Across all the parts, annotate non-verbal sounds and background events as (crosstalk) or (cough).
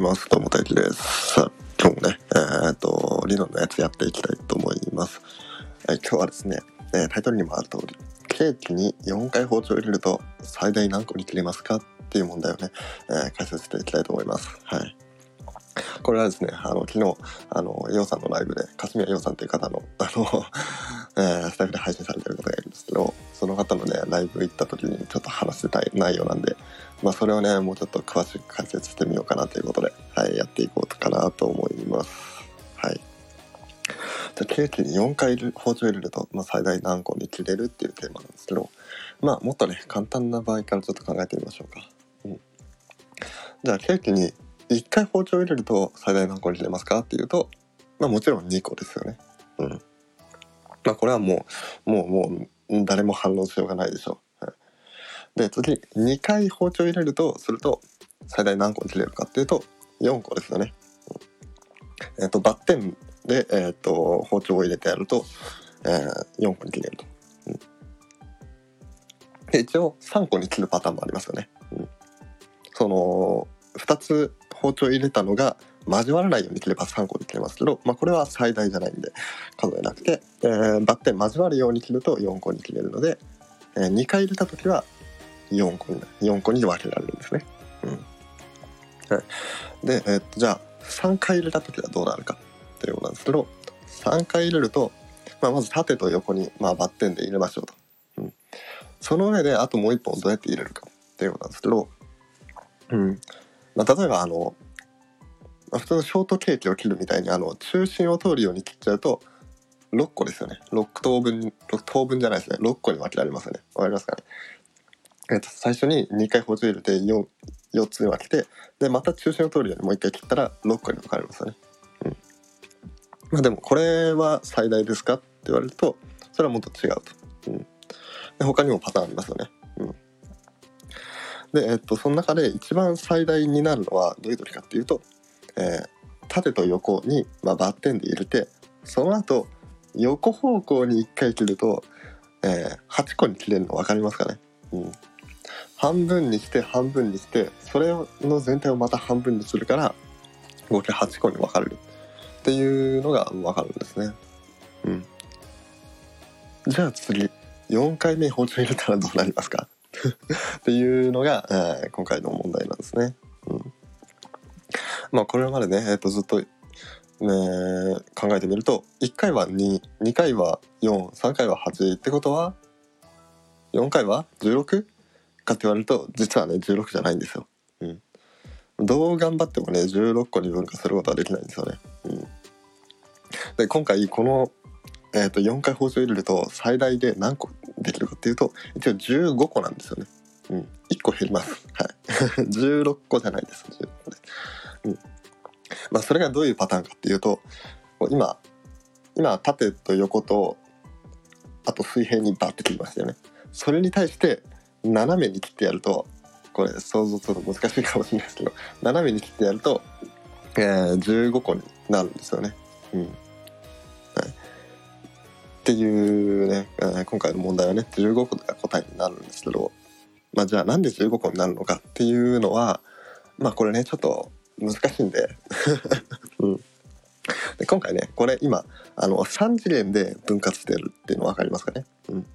います。どうも大輝です。さあ、今日もね、えーっと、理論のやつやっていきたいと思います。はい、今日はですね、えータイトルにもある通り、ケーキに4回包丁を入れると最大何個に切れますかっていう問題をね、えー解説していきたいと思います。はい。これはですね、あの、昨日、あの、ヨウさんのライブで、霞谷ヨウさんという方の、あの、(laughs) えースタイフで配信されてる方がいるんですけど、その方のね、ライブ行った時にちょっと話してたい内容なんで、まあ、それをね、もうちょっと詳しく解説してみようかなということで、はい、やっていこうかなと思います。はい。じゃ、ケーキに4回包丁入れると、まあ、最大何個に切れるっていうテーマなんですけど、まあ、もっとね、簡単な場合からちょっと考えてみましょうか。うん。じゃあ、ケーキに1回包丁入れると最大何個に切れますかっていうと、まあ、もちろん2個ですよね。うん。まあ、これはもう、もう、もう、誰も反応しようがないでしょう。はいで次2回包丁入れるとすると最大何個に切れるかっていうと4個ですよね。うんえっ、とバッテンで、えー、と包丁を入れてやると、えー4個に切れると。うんで一応3個に切るパターンもありますよね。うんその2つ包丁入れたのが交わらないように切れば3個に切れますけど、まあ、これは最大じゃないんで数えなくて、えーバッテン交わるように切ると4個に切れるので、え2回入れた時は4個に4個に分けられるんですね。うんはい、で、えーっとじゃあ3回入れた時はどうなるかっていうことなんですけど3回入れると、まあ、まず縦と横に、まあ、バッテンで入れましょうと。うん、その上であともう1本どうやって入れるかっていうことなんですけど、うんまあ、例えばあの、普通のショートケーキを切るみたいにあの中心を通るように切っちゃうと6個ですよね。6等分6等分じゃないですね。6個に分けられますよね。わかりますかね？えっと最初に2回包丁入れて 4, 4つに分けてでまた中心を通るようにもう1回切ったら6個に分かれますよね。うん。まあでもこれは最大ですかって言われるとそれはもっと違うと、うん、で他にもパターンありますよね。うん。でえっとその中で一番最大になるのはどういう時かっていうと、えー縦と横に、まあ、バッテンで入れてその後横方向に1回切ると、えー8個に切れるの分かりますかね、うん、半分にして半分にしてそれの全体をまた半分にするから合計8個に分かれるっていうのが分かるんですね。うん、じゃあ次4回目包丁入れたらどうなりますか？(laughs) っていうのが、えー今回の問題なんですね。うん、まあこれまでね、えー、とずっと、ね、考えてみると1回は22回は43回は8ってことは4回は 16? かって言われると実はね16じゃないんですよ。うん、どう頑張ってもね16個に分化することはできないんですよね。うん、で今回この、えー、と4回包丁入れると最大で何個できるかっていうと一応15個なんですよね。うん、1個減ります。はい。(laughs) 16個じゃないです。16個です。うん。まあそれがどういうパターンかっていうと今今縦と横とあと水平にバッて切りましたよね。それに対して斜めに切ってやるとこれ想像すると難しいかもしれないですけど斜めに切ってやると、えー15個になるんですよね。うんはい、っていうね、えー今回の問題はね15個が答えになるんですけど、まあ、じゃあなんで15個になるのかっていうのはまあこれねちょっと難しいんで,、うん、で今回ねこれ今あの3次元で分割してるっていうの分かりますかね、うん、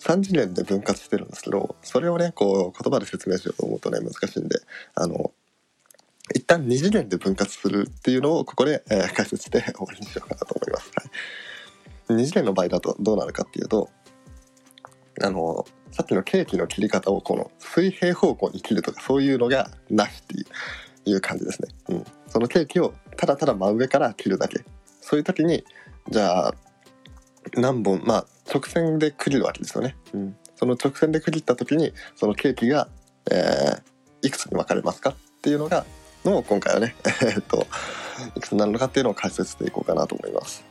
3次元で分割してるんですけどそれをねこう言葉で説明しようと思うとね難しいんであの一旦2次元で分割するっていうのをここで、えー解説して終わりにしようかなと思います。はい、2次元の場合だとどうなるかっていうとあのさっきのケーキの切り方をこの水平方向に切るとかそういうのがなしっていういう感じですね。うん、そのケーキをただただ真上から切るだけそういう時にじゃあ何本まあ直線で区切るわけですよね。うん、その直線で区切った時にそのケーキが、えーいくつに分かれますかっていうのがのを今回はね (laughs) えっといくつになるのかっていうのを解説していこうかなと思います。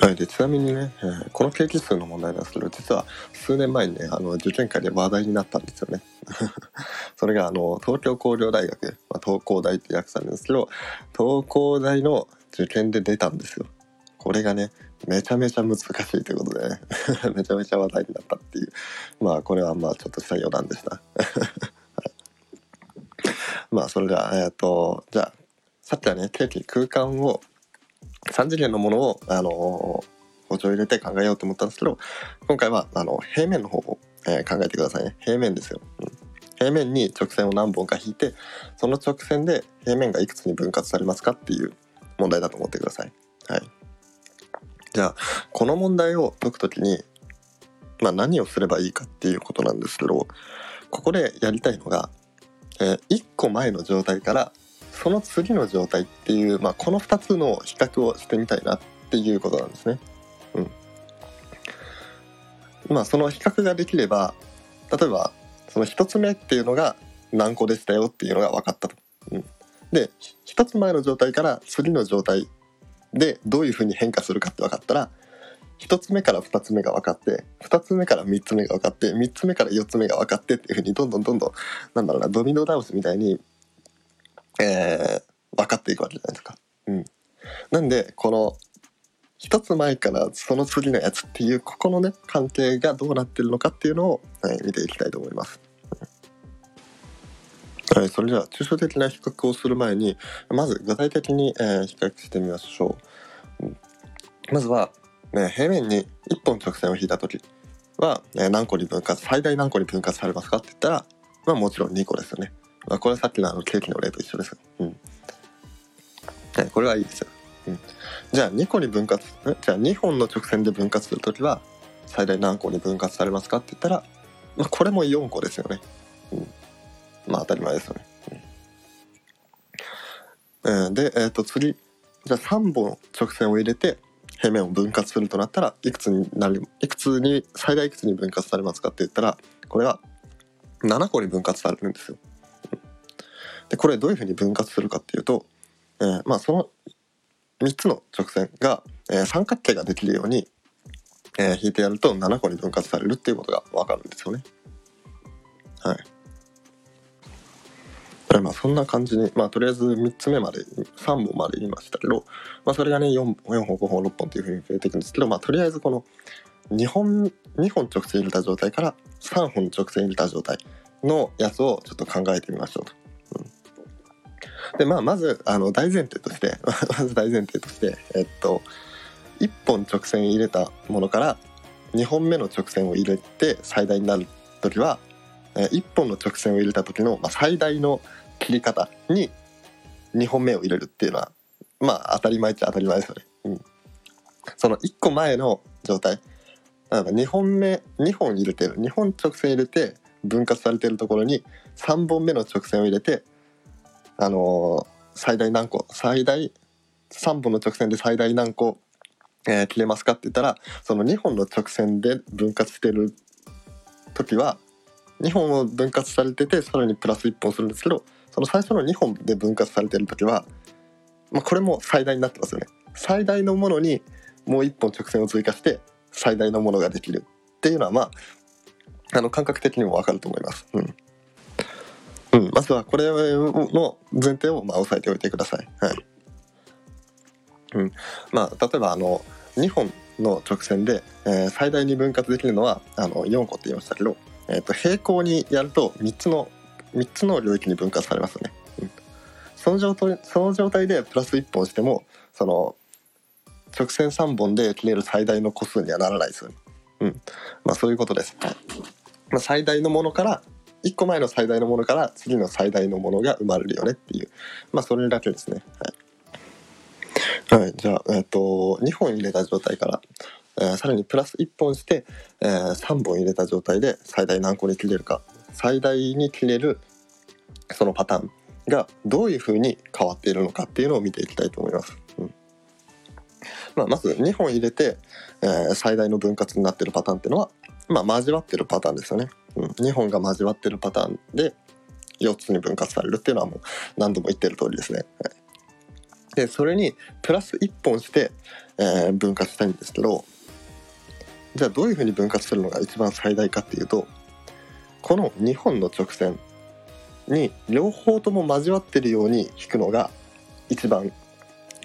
はい、でちなみにね、えーこのケーキ数の問題なんですけど実は数年前にねあの受験会で話題になったんですよね。(laughs) それがあの東京工業大学、まあ、東工大って訳されるんですけど東工大の受験で出たんですよ。これがねめちゃめちゃ難しいということで、ね、(laughs) めちゃめちゃ話題になったっていうまあこれはまあちょっとした余談でした。(laughs) まあそれではえっ、とじゃあさっきはねケーキ空間を3次元のものをあの包丁入れて考えようと思ったんですけど今回はあの平面の方を、えー考えてくださいね。平面ですよ、うん、平面に直線を何本か引いてその直線で平面がいくつに分割されますかっていう問題だと思ってください。はい。じゃあこの問題を解くときにまあ何をすればいいかっていうことなんですけどここでやりたいのが、えー1個前の状態からその次の状態っていう、まあ、この2つの比較をしてみたいなっていうことなんですね。うん。まあその比較ができれば例えばその1つ目っていうのが何個でしたよっていうのが分かったと。うん、で1つ前の状態から次の状態でどういうふうに変化するかって分かったら1つ目から2つ目が分かって2つ目から3つ目が分かって3つ目から4つ目が分かってっていうふうにどんどんどんどんなんだろうなドミノ倒しみたいに、えー分かっていくわけじゃないですか。うん、なんでこの1つ前からその次のやつっていうここのね関係がどうなってるのかっていうのを、はい、見ていきたいと思います。はい、それでは抽象的な比較をする前にまず具体的に、えー比較してみましょう。うんまずは、ね、平面に1本直線を引いた時は、えー何個に分割最大何個に分割されますかって言ったら、まあ、もちろん2個ですよね。まあ、これはさっきのあのケーキの例と一緒ですよ。うんはい、これはいいですよ。うん、じゃあ2個に分割じゃあ2本の直線で分割する時は最大何個に分割されますかって言ったら、まあ、これも4個ですよね。うん、まあ当たり前ですよね。うんうんで、えっ、と次じゃあ3本直線を入れて平面を分割するとなったらいくつになるいくつに最大いくつに分割されますかって言ったらこれは7個に分割されるんですよ。でこれどういうふうに分割するかっていうと、えーまあその3つの直線が、えー三角形ができるように、えー引いてやると7個に分割されるっていうことが分かるんですよね。はい。まあそんな感じに、まあとりあえず3つ目まで、3本まで言いましたけど、まあそれがね 4, 4本、5本、6本というふうに増えていくんですけど、まあとりあえずこの2本、2本直線入れた状態から3本直線入れた状態のやつをちょっと考えてみましょうと。でまあまずあの大前提として (laughs) まず大前提としてえっと1本直線入れたものから2本目の直線を入れて最大になる時はえ1本の直線を入れた時の、ま、最大の切り方に2本目を入れるっていうのはまあ当たり前っちゃ当たり前ですよね。うん、その1個前の状態例えば2本目2本入れてる2本直線入れて分割されてるところに3本目の直線を入れてあの最大何個最大3本の直線で最大何個、えー切れますかって言ったらその2本の直線で分割してる時は2本を分割されててさらにプラス1本するんですけどその最初の2本で分割されてる時は、まあ、これも最大になってますよね。最大のものにもう1本直線を追加して最大のものができるっていうのはまああの感覚的にもわかると思います。うん、ずはこれの前提をまあ押さえておいてください。はい。うん、まあ例えばあの2本の直線で、えー最大に分割できるのはあの4個って言いましたけど、えー、と平行にやると3つの3つの領域に分割されますよね。うん、その状態その状態でプラス1本してもその直線3本で切れる最大の個数にはならないですよね。うん、まあそういうことです。はいまあ、最大のものから1個前の最大のものから次の最大のものが生まれるよねっていう。まあそれだけですね。はい、はい、じゃあ、えっと2本入れた状態から、えーさらにプラス1本して、えー3本入れた状態で最大何個に切れるか。最大に切れるそのパターンがどういうふうに変わっているのかっていうのを見ていきたいと思います、うん。まあ、まず2本入れて、えー最大の分割になってるパターンっていうのはまあ、交わってるパターンですよね、うん、2本が交わってるパターンで4つに分割されるっていうのはもう何度も言ってる通りですね、はい。でそれにプラス1本して、えー分割したいんですけどじゃあどういうふうに分割するのが一番最大かっていうとこの2本の直線に両方とも交わってるように引くのが一番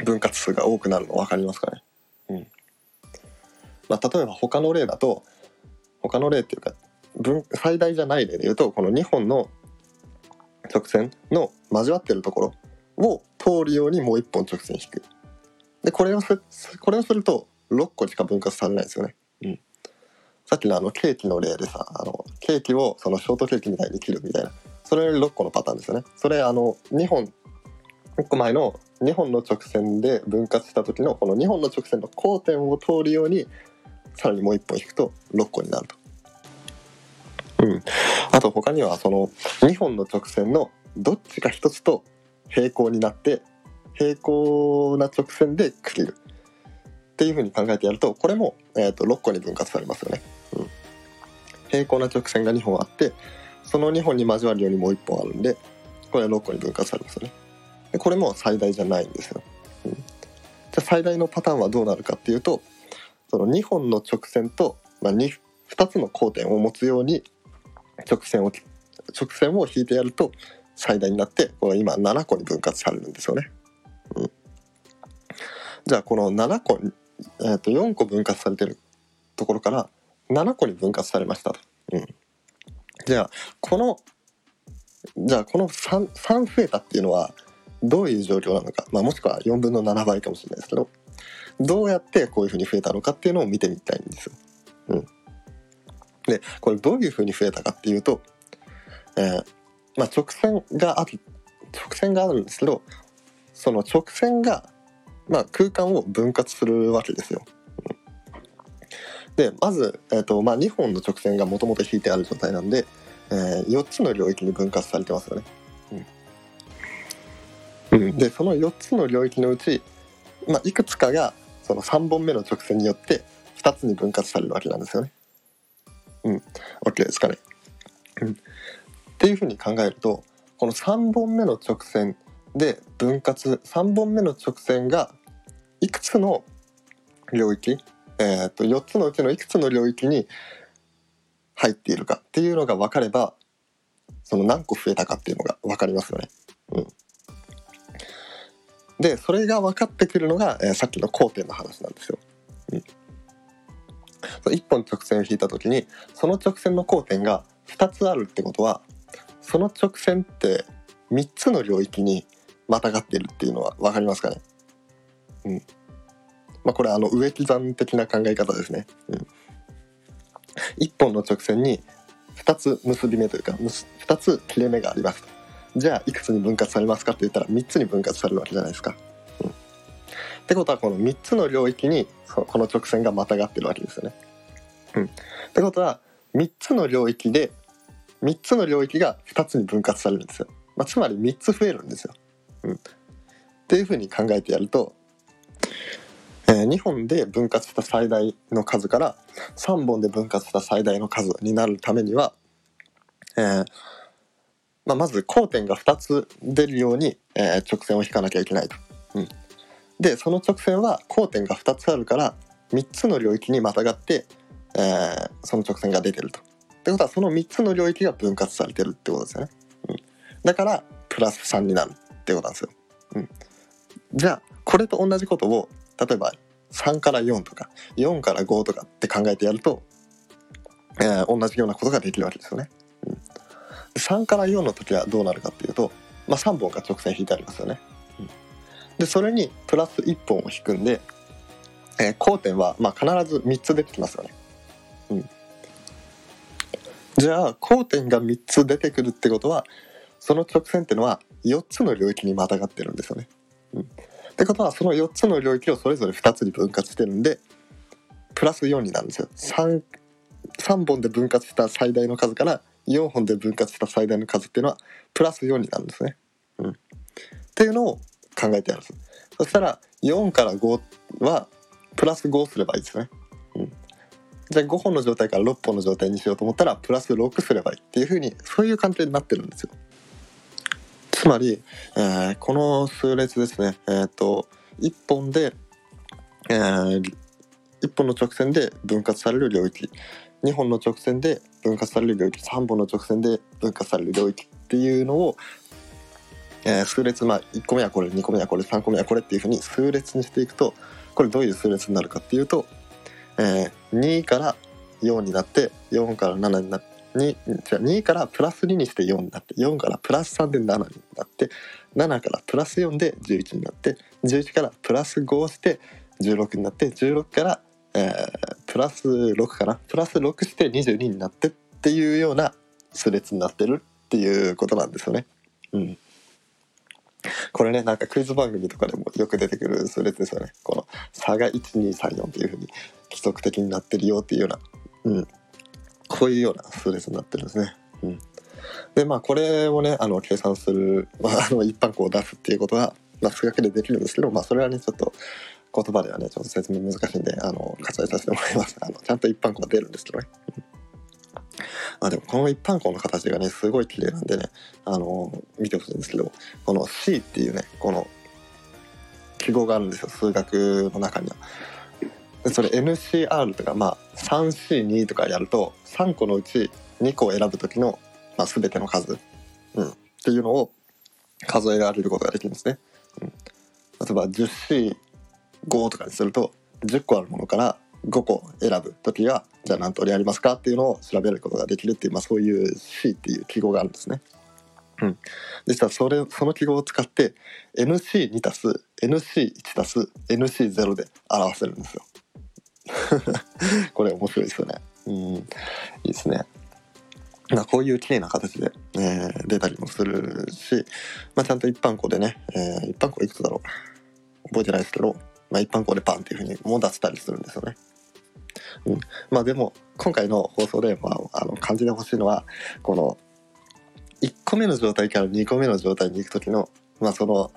分割数が多くなるの分かりますかね？うん。まあ例えば他の例だと他の例っていうか分最大じゃない例で言うとこの2本の直線の交わってるところを通るようにもう一本直線引く。でこれをすこれをすると6個しか分割されないですよね、うん、さっきのあのケーキの例でさあのケーキをそのショートケーキみたいに切るみたいな。それより6個のパターンですよね。それあの2本1個前の2本の直線で分割した時のこの2本の直線の交点を通るようにさらにもう1本引くと6個になると。うん、あと他にはその2本の直線のどっちか1つと平行になって平行な直線で区切るっていうふうに考えてやるとこれも、えー、と6個に分割されますよね。うん、平行な直線が2本あってその2本に交わるようにもう1本あるんでこれは6個に分割されますよね。でこれも最大じゃないんですよ。うん、じゃあ最大のパターンはどうなるかっていうとその2本の直線と、まあ2、2, つの交点を持つように直線を直線を引いてやると最大になってこの今7個に分割されるんですよね。うん、じゃあこの7個、えー、と4個分割されてるところから7個に分割されましたと。うん、じゃあこのじゃあこの 3, 3増えたっていうのはどういう状況なのか、まあ、もしくは4分の7倍かもしれないですけどどうやってこういうふうに増えたのかっていうのを見てみたいんですよ。うん、でこれどういうふうに増えたかっていうと、えー、まあ、直線がある直線があるんですけどその直線が、まあ、空間を分割するわけですよ。でまず、えーとまあ、2本の直線がもともと引いてある状態なんで、えー、4つの領域に分割されてますよね。うん、でその4つの領域のうち、まあ、いくつかがその3本目の直線によって2つに分割されるわけなんですよね。うん、OK ですかね。うん、っていうふうに考えるとこの3本目の直線で分割3本目の直線がいくつの領域、えー、と4つのうちのいくつの領域に入っているかっていうのが分かればその何個増えたかっていうのが分かりますよね。うんでそれが分かってくるのが、えー、さっきの交点の話なんですよ。うん、1本直線を引いた時にその直線の交点が2つあるってことはその直線って3つの領域にまたがっているっていうのは分かりますかね？うん。まあこれあの植木算的な考え方ですね。うん。1本の直線に2つ結び目というか2つ切れ目があります。じゃあいくつに分割されますかって言ったら3つに分割されるわけじゃないですか。ってことはこの3つの領域にこの直線がまたがってるわけですよね。うん、ってことは3つの領域で3つの領域が2つに分割されるんですよ。まあ、つまり3つ増えるんですよ。うん、っていうふうに考えてやると、えー、2本で分割した最大の数から3本で分割した最大の数になるためには、えーまあ、まず交点が2つ出るように、えー、直線を引かなきゃいけないと。うん、でその直線は交点が2つあるから3つの領域にまたがって、えー、その直線が出てると。ってことはその3つの領域が分割されてるってことですよね。うん、だからプラス3になるってことなんですよ。うん、じゃあこれと同じことを例えば3から4とか4から5とかって考えてやると、えー、同じようなことができるわけですよね。うん3から4の時はどうなるかっていうと、まあ、3本が直線引いてありますよね。でそれにプラス1本を引くんで、えー、交点はまあ必ず3つ出てきますよね。うん、じゃあ交点が3つ出てくるってことはその直線ってのは4つの領域にまたがってるんですよね。うん、ってことはその4つの領域をそれぞれ2つに分割してるんでプラス4になるんですよ。3, 3本で分割した最大の数から4本で分割した最大の数っていうのはプラス4になるんですね。うん、っていうのを考えてやるんです。そしたら4から5はプラス5すればいいですね。うん、じゃあ5本の状態から6本の状態にしようと思ったらプラス6すればいいっていうふうにそういう関係になってるんですよ。つまり、えー、この数列ですね、えーと、1本で、えー、1本の直線で分割される領域2本の直線で分割される領域3本の直線で分割される領域っていうのを、えー、数列まあ1個目はこれ2個目はこれ3個目はこれっていうふうに数列にしていくとこれどういう数列になるかっていうと、えー、2から4になって4から7になって 2, からプラス2にして4になって4からプラス3で7になって7からプラス4で11になって11からプラス5して16になって16から、えープラス6かなプラス6して22になってっていうような数列になってるっていうことなんですよね。うん (laughs) これねなんかクイズ番組とかでもよく出てくる数列ですよね。この差が1234っていうふうに規則的になってるよっていうような、うん、こういうような数列になってるんですね。うん、でまあこれをねあの計算する、(laughs) まあ、あの一般項を出すっていうことは、まあ、数学でできるんですけど、まあ、それはねちょっと言葉ではねちょっと説明難しいんであの割愛させてもらいますあのちゃんと一般項が出るんですけどね。あでもこの一般項の形がねすごい綺麗なんでねあの見てほしいんですけどこの C っていうねこの記号があるんですよ数学の中には。それ NCR とかまあ 3C2 とかやると3個のうち2個を選ぶ時の、まあ、全ての数、うん、っていうのを数えられることができるんですね。うん、例えば 10C5 とかにすると10個あるものから5個選ぶ時はじゃあ何通りありますかっていうのを調べることができるっていう、まあ、そういう C っていう記号があるんですね。うん、でしたらそれその記号を使って NC2 たす NC1 たす NC0 で表せるんですよ。(laughs) これ面白いですよね。うん、いいですね。まあ、こういう綺麗な形で、えー出たりもするし、まあ、ちゃんと一般項でね、えー一般項いくつだろう？覚えてないですけど、まあ、一般項でパンっていうふうにも出せたりするんですよね。うん、まあでも今回の放送で、まあ、あの感じてほしいのはこの1個目の状態から2個目の状態に行く時の、まあ、その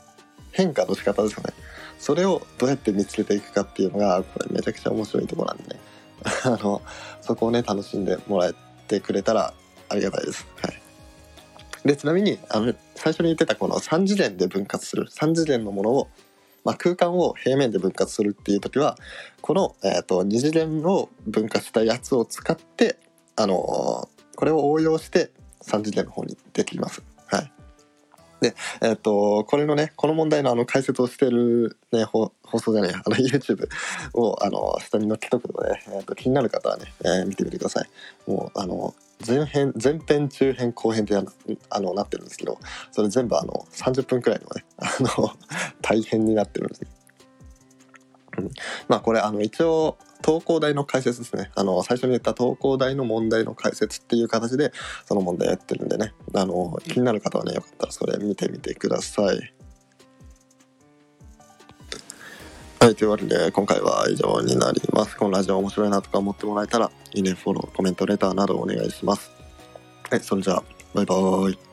変化の仕方ですよね。それをどうやって見つけていくかっていうのがこれめちゃくちゃ面白いとこなんでね (laughs) あのそこをね楽しんでもらえてくれたらありがたいです。はい、でちなみにあの最初に言ってたこの3次元で分割する3次元のものを、まあ、空間を平面で分割するっていう時はこの、えー、と2次元を分割したやつを使って、あのーこれを応用して3次元の方にできます。はいで、えっ、と、これのね、この問題のあの解説をしてるね、放送じゃない、あの YouTube をあの下に載っけとくので、えーと気になる方はね、えー見てみてください。もう、あの、前編、前編、中編、後編ってなあのなってるんですけど、それ全部あの30分くらいのね、あの、大変になってるんですね。まあこれあの一応東工大の解説ですねあの最初に言った東工大の問題の解説っていう形でその問題やってるんでねあの気になる方はねよかったらそれ見てみてください。はい、というわけで今回は以上になります。このラジオ面白いなとか思ってもらえたらいいね、フォロー、コメント、レターなどお願いします。はい、それじゃあバイバーイ。